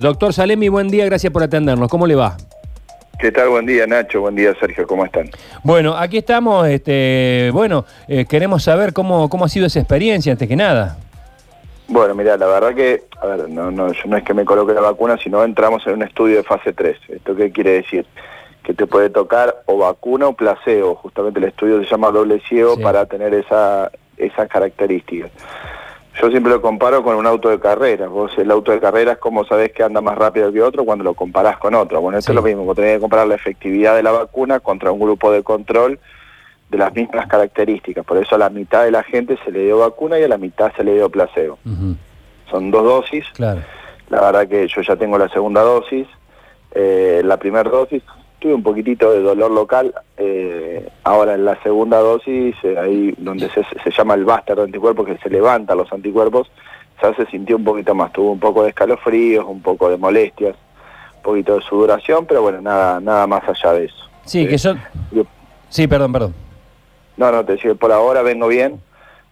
Doctor Salemi, buen día, gracias por atendernos. ¿Cómo le va? ¿Qué tal? Buen día, Nacho. Buen día, Sergio. ¿Cómo están? Bueno, aquí estamos, este, bueno, eh, queremos saber cómo, cómo ha sido esa experiencia, antes que nada. Bueno, mira, la verdad que, a ver, no, no, yo no es que me coloque la vacuna, sino entramos en un estudio de fase 3. ¿Esto qué quiere decir? Que te puede tocar o vacuna o placebo. Justamente el estudio se llama doble ciego Sí. para tener esa, esas características. Yo siempre lo comparo con un auto de carrera. Vos el auto de carrera es como sabés que anda más rápido que otro cuando lo comparás con otro. Bueno, esto Sí. es lo mismo, vos tenés que comparar la efectividad de la vacuna contra un grupo de control de las mismas características. Por eso a la mitad de la gente se le dio vacuna y a la mitad se le dio placebo. Son dos dosis. Claro. La verdad que yo ya tengo la segunda dosis. Eh, la primera dosis tuve un poquitito de dolor local. eh, ahora en la segunda dosis, eh, ahí donde se, se llama el báster de anticuerpos, que se levantan los anticuerpos, ya se sintió un poquito más. Tuvo un poco de escalofríos, un poco de molestias, un poquito de sudoración, pero bueno, nada, nada más allá de eso. Sí, Eh, que son... yo- Sí, perdón, perdón. no, no, te decía, por ahora vengo bien.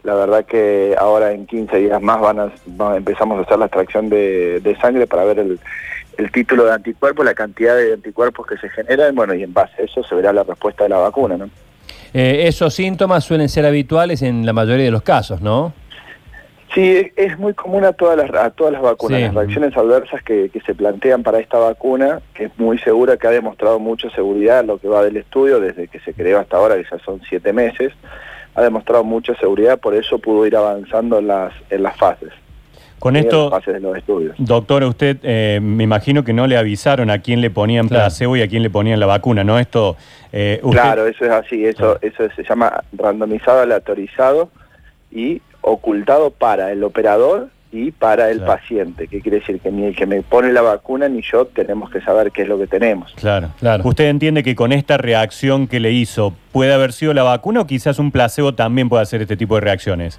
La verdad que ahora en 15 días más van a, va- empezamos a hacer la extracción de, de sangre para ver el, el título de anticuerpos, la cantidad de anticuerpos que se generan, bueno, y en base a eso se verá la respuesta de la vacuna, ¿no? Eh, esos síntomas suelen ser habituales en la mayoría de los casos, ¿no? Sí, es- muy común a todas las, a todas las vacunas. Sí. Las reacciones adversas que, que se plantean para esta vacuna, que es muy segura, que ha demostrado mucha seguridad lo que va del estudio, desde que se creó hasta ahora, que ya son siete meses, ha demostrado mucha seguridad, por eso pudo ir avanzando en las, en las fases. Con esto, fases de los estudios. doctor, usted eh, me imagino que no le avisaron a quién le ponían Claro. placebo y a quién le ponían la vacuna, ¿no? Esto, eh, usted- Claro, eso es así, eso, eso se llama randomizado, aleatorizado y ocultado para el operador y para el Claro. paciente. ¿Qué quiere decir? Que ni el que me pone la vacuna ni yo tenemos que saber qué es lo que tenemos. Claro. Claro. ¿Usted entiende que con esta reacción que le hizo puede haber sido la vacuna o quizás un placebo también puede hacer este tipo de reacciones?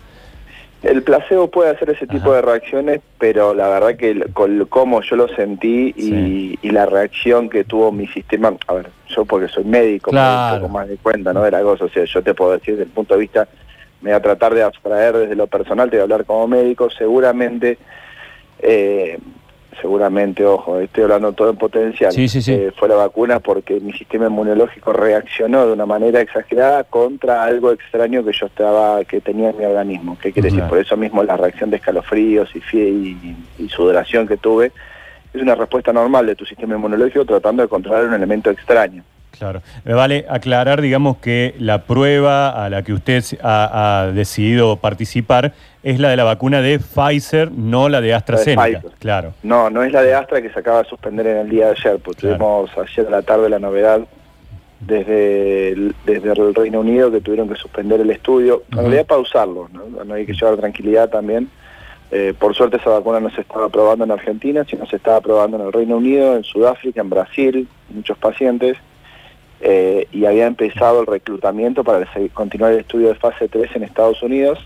El placebo puede hacer ese tipo Ajá. de reacciones, pero la verdad que con cómo yo lo sentí y, Sí. y la reacción que tuvo mi sistema, a ver, yo porque soy médico, me doy un poco más de cuenta ¿no? de la cosa, o sea, yo te puedo decir desde el punto de vista, me voy a tratar de abstraer desde lo personal, te voy a hablar como médico, seguramente, eh, seguramente, ojo, estoy hablando todo en potencial, Sí, sí, sí. eh, fue la vacuna porque mi sistema inmunológico reaccionó de una manera exagerada contra algo extraño que yo estaba, que tenía en mi organismo. ¿Qué quiere decir? Por eso mismo la reacción de escalofríos y, y sudoración que tuve es una respuesta normal de tu sistema inmunológico tratando de controlar un elemento extraño. Claro. Me vale aclarar, digamos, que la prueba a la que usted ha, ha decidido participar es la de la vacuna de Pfizer, no la de AstraZeneca. Claro. No, no es la de Astra que se acaba de suspender en el día de ayer, porque Claro. tuvimos ayer a la tarde la novedad desde el, desde el Reino Unido que tuvieron que suspender el estudio, en Ujú. realidad pausarlo, ¿no? No hay que llevar tranquilidad también. Eh, por suerte esa vacuna no se estaba probando en Argentina, sino se estaba probando en el Reino Unido, en Sudáfrica, en Brasil, muchos pacientes, eh, y había empezado el reclutamiento para continuar el estudio de fase 3 en Estados Unidos,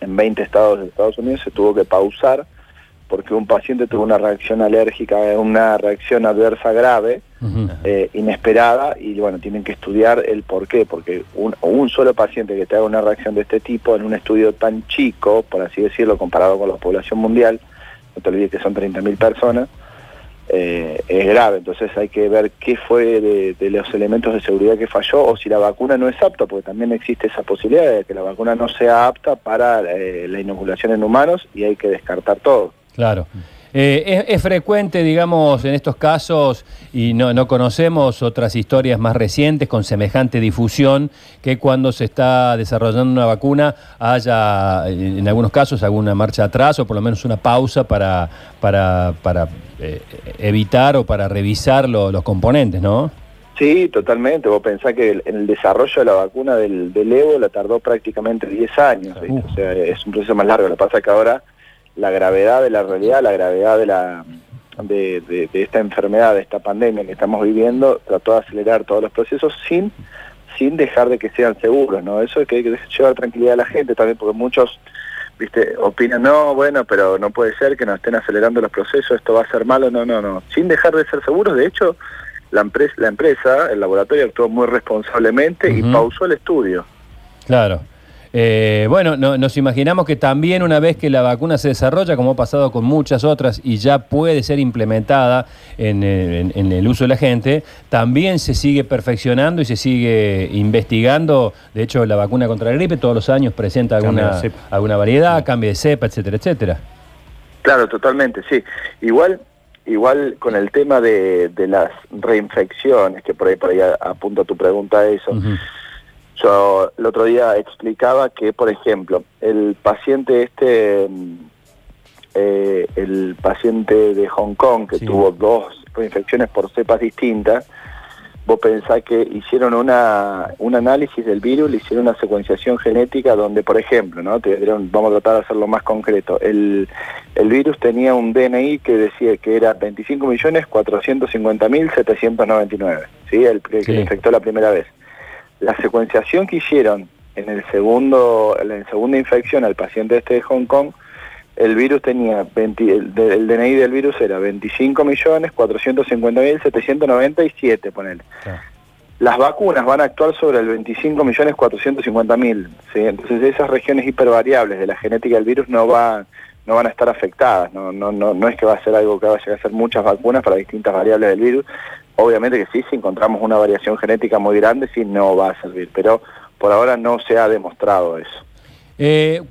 en 20 estados de Estados Unidos se tuvo que pausar porque un paciente tuvo una reacción alérgica, una reacción adversa grave, eh, inesperada, y bueno, tienen que estudiar el por qué, porque un, un solo paciente que te haga una reacción de este tipo en un estudio tan chico, por así decirlo, comparado con la población mundial, no te olvides que son 30.000 personas, eh, es grave, entonces hay que ver qué fue de, los elementos de seguridad que falló o si la vacuna no es apta, porque también existe esa posibilidad de que la vacuna no sea apta para eh, la inoculación en humanos y hay que descartar todo. Claro. Eh, es, es frecuente, digamos, en estos casos, y no, no conocemos otras historias más recientes con semejante difusión, que cuando se está desarrollando una vacuna haya, en algunos casos, alguna marcha atrás o por lo menos una pausa para, para, para eh, evitar o para revisar lo- los componentes, ¿no? Sí, totalmente. Vos pensás que el- en el desarrollo de la vacuna del, del Evo la tardó prácticamente 10 años. O sea, es un proceso más largo. Lo que pasa es que ahora la gravedad de la realidad, la gravedad de la de, de- de esta enfermedad, de esta pandemia que estamos viviendo, trató de acelerar todos los procesos sin sin dejar de que sean seguros, ¿no? Eso es que hay que llevar tranquilidad a la gente también, porque muchos, viste, opinan, no, bueno, pero no puede ser que nos estén acelerando los procesos, esto va a ser malo, no, no, no, sin dejar de ser seguros, de hecho, la empresa, la empresa el laboratorio actuó muy responsablemente y pausó el estudio. Claro. Eh, bueno, no- nos imaginamos que también una vez que la vacuna se desarrolla, como ha pasado con muchas otras y ya puede ser implementada en, en- en el uso de la gente, también se sigue perfeccionando y se sigue investigando. De hecho, la vacuna contra la gripe todos los años presenta alguna, alguna variedad, cambio de cepa, etcétera, etcétera. Claro, totalmente, sí. Igual, igual con el tema de, de las reinfecciones, que por ahí, por ahí a- apunta tu pregunta a eso. Yo el otro día explicaba que, por ejemplo, el paciente este, mm, eh, el paciente de Hong Kong que Sí. tuvo dos reinfecciones por cepas distintas, vos pensás que hicieron una, un análisis del virus, le hicieron una secuenciación genética donde, por ejemplo, ¿no? Te vamos a tratar de hacerlo más concreto, el, el virus tenía un DNI que decía que era 25.450.799, ¿sí? El que, que Sí. le infectó la primera vez. La secuenciación que hicieron en el segundo, en la segunda infección al paciente este de Hong Kong, el virus tenía 20, el, el DNI del virus era 25.450.797, ponele. Claro. Las vacunas van a actuar sobre el 25.450.000, ¿sí? Entonces esas regiones hipervariables de la genética del virus no van no van a estar afectadas, no no no no es que va a ser algo que vaya a ser muchas vacunas para distintas variables del virus. Obviamente que sí, si encontramos una variación genética muy grande, sí no va a servir, pero por ahora no se ha demostrado eso. Eh,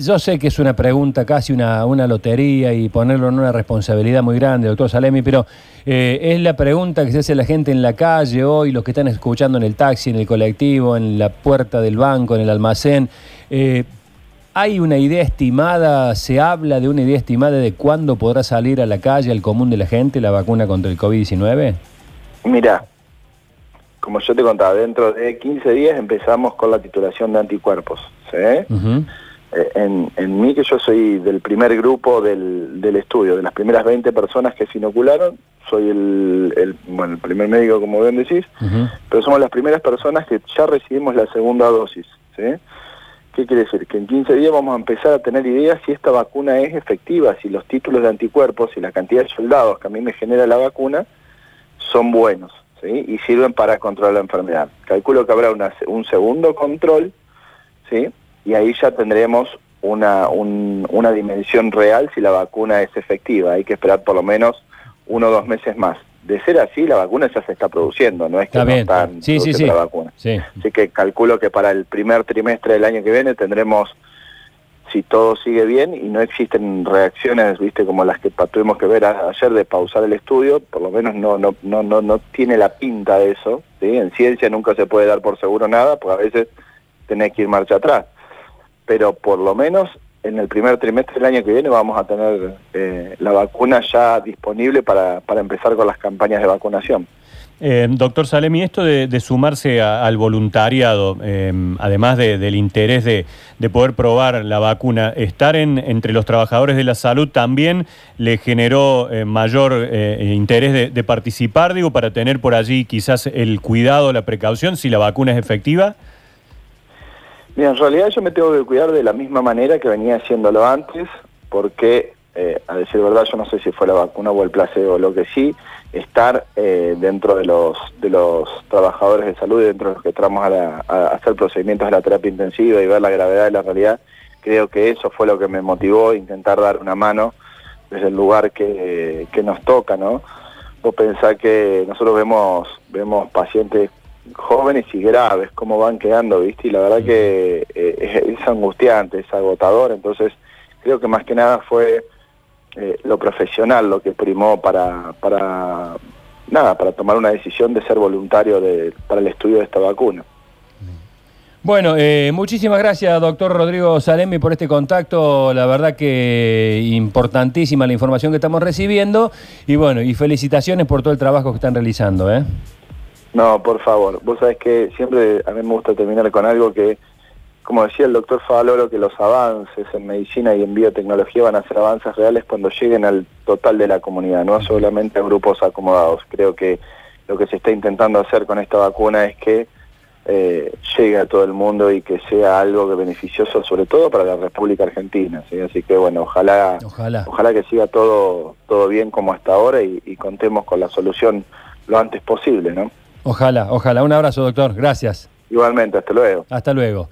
yo sé que es una pregunta, casi una, una lotería y ponerlo en una responsabilidad muy grande, doctor Salemi, pero eh, es la pregunta que se hace la gente en la calle hoy, los que están escuchando en el taxi, en el colectivo, en la puerta del banco, en el almacén. Eh, ¿Hay una idea estimada, se habla de una idea estimada de cuándo podrá salir a la calle, al común de la gente, la vacuna contra el COVID-19? Mira, como yo te contaba, dentro de 15 días empezamos con la titulación de anticuerpos. ¿sí? Eh, en, en mí, que yo soy del primer grupo del, del estudio, de las primeras 20 personas que se inocularon, soy el, el, bueno, el primer médico, como bien decís, pero somos las primeras personas que ya recibimos la segunda dosis. ¿sí? ¿Qué quiere decir? Que en 15 días vamos a empezar a tener ideas si esta vacuna es efectiva, si los títulos de anticuerpos y la cantidad de soldados que a mí me genera la vacuna son buenos ¿sí? y sirven para controlar la enfermedad. Calculo que habrá un segundo control ¿sí? y ahí ya tendremos una, un- una dimensión real si la vacuna es efectiva. Hay que esperar por lo menos uno o dos meses más. De ser así, la vacuna ya se está produciendo, no es que Está no están Sí, sí, la vacuna. Sí. Así que calculo que para el primer trimestre del año que viene tendremos, si todo sigue bien y no existen reacciones, viste, como las que tuvimos que ver a- ayer de pausar el estudio, por lo menos no no no no no tiene la pinta de eso, ¿sí? En ciencia nunca se puede dar por seguro nada, porque a veces tenés que ir marcha atrás. Pero por lo menos en el primer trimestre del año que viene vamos a tener eh, la vacuna ya disponible para, para empezar con las campañas de vacunación. Eh, doctor Salemi, esto de, sumarse al voluntariado, eh, además de- del interés de, de poder probar la vacuna, estar en, entre los trabajadores de la salud también le generó eh, mayor interés de participar, digo, para tener por allí quizás el cuidado, la precaución, si la vacuna es efectiva. Mira, en realidad yo me tengo que cuidar de la misma manera que venía haciéndolo antes, porque, eh, a decir verdad, yo no sé si fue la vacuna o el placebo, lo que sí, estar eh, dentro de los de los trabajadores de salud dentro de los que entramos a, la- a hacer procedimientos de la terapia intensiva y ver la gravedad de la realidad, creo que eso fue lo que me motivó intentar dar una mano desde el lugar que, que nos toca, ¿no? Vos pensás que nosotros vemos, vemos pacientes jóvenes y graves, cómo van quedando, ¿viste? Y la verdad que eh, es, angustiante, es agotador, entonces creo que más que nada fue eh, lo profesional lo que primó para, para, nada, para tomar una decisión de ser voluntario para el estudio de esta vacuna. Bueno, eh, muchísimas gracias, doctor Rodrigo Salemi, por este contacto. La verdad que importantísima la información que estamos recibiendo. Y bueno, y felicitaciones por todo el trabajo que están realizando. ¿eh? No, por favor. Vos sabés que siempre a mí me gusta terminar con algo que, como decía el doctor Favaloro, que los avances en medicina y en biotecnología van a ser avances reales cuando lleguen al total de la comunidad, no solamente a grupos acomodados. Creo que lo que se está intentando hacer con esta vacuna es que eh, llegue a todo el mundo y que sea algo que beneficioso, sobre todo para la República Argentina. ¿sí? Así que bueno, ojalá, Ojalá. ojalá que siga todo, todo bien como hasta ahora y, y contemos con la solución lo antes posible, ¿no? Ojalá, ojalá. Un abrazo, doctor. Gracias. Igualmente, hasta luego. Hasta luego.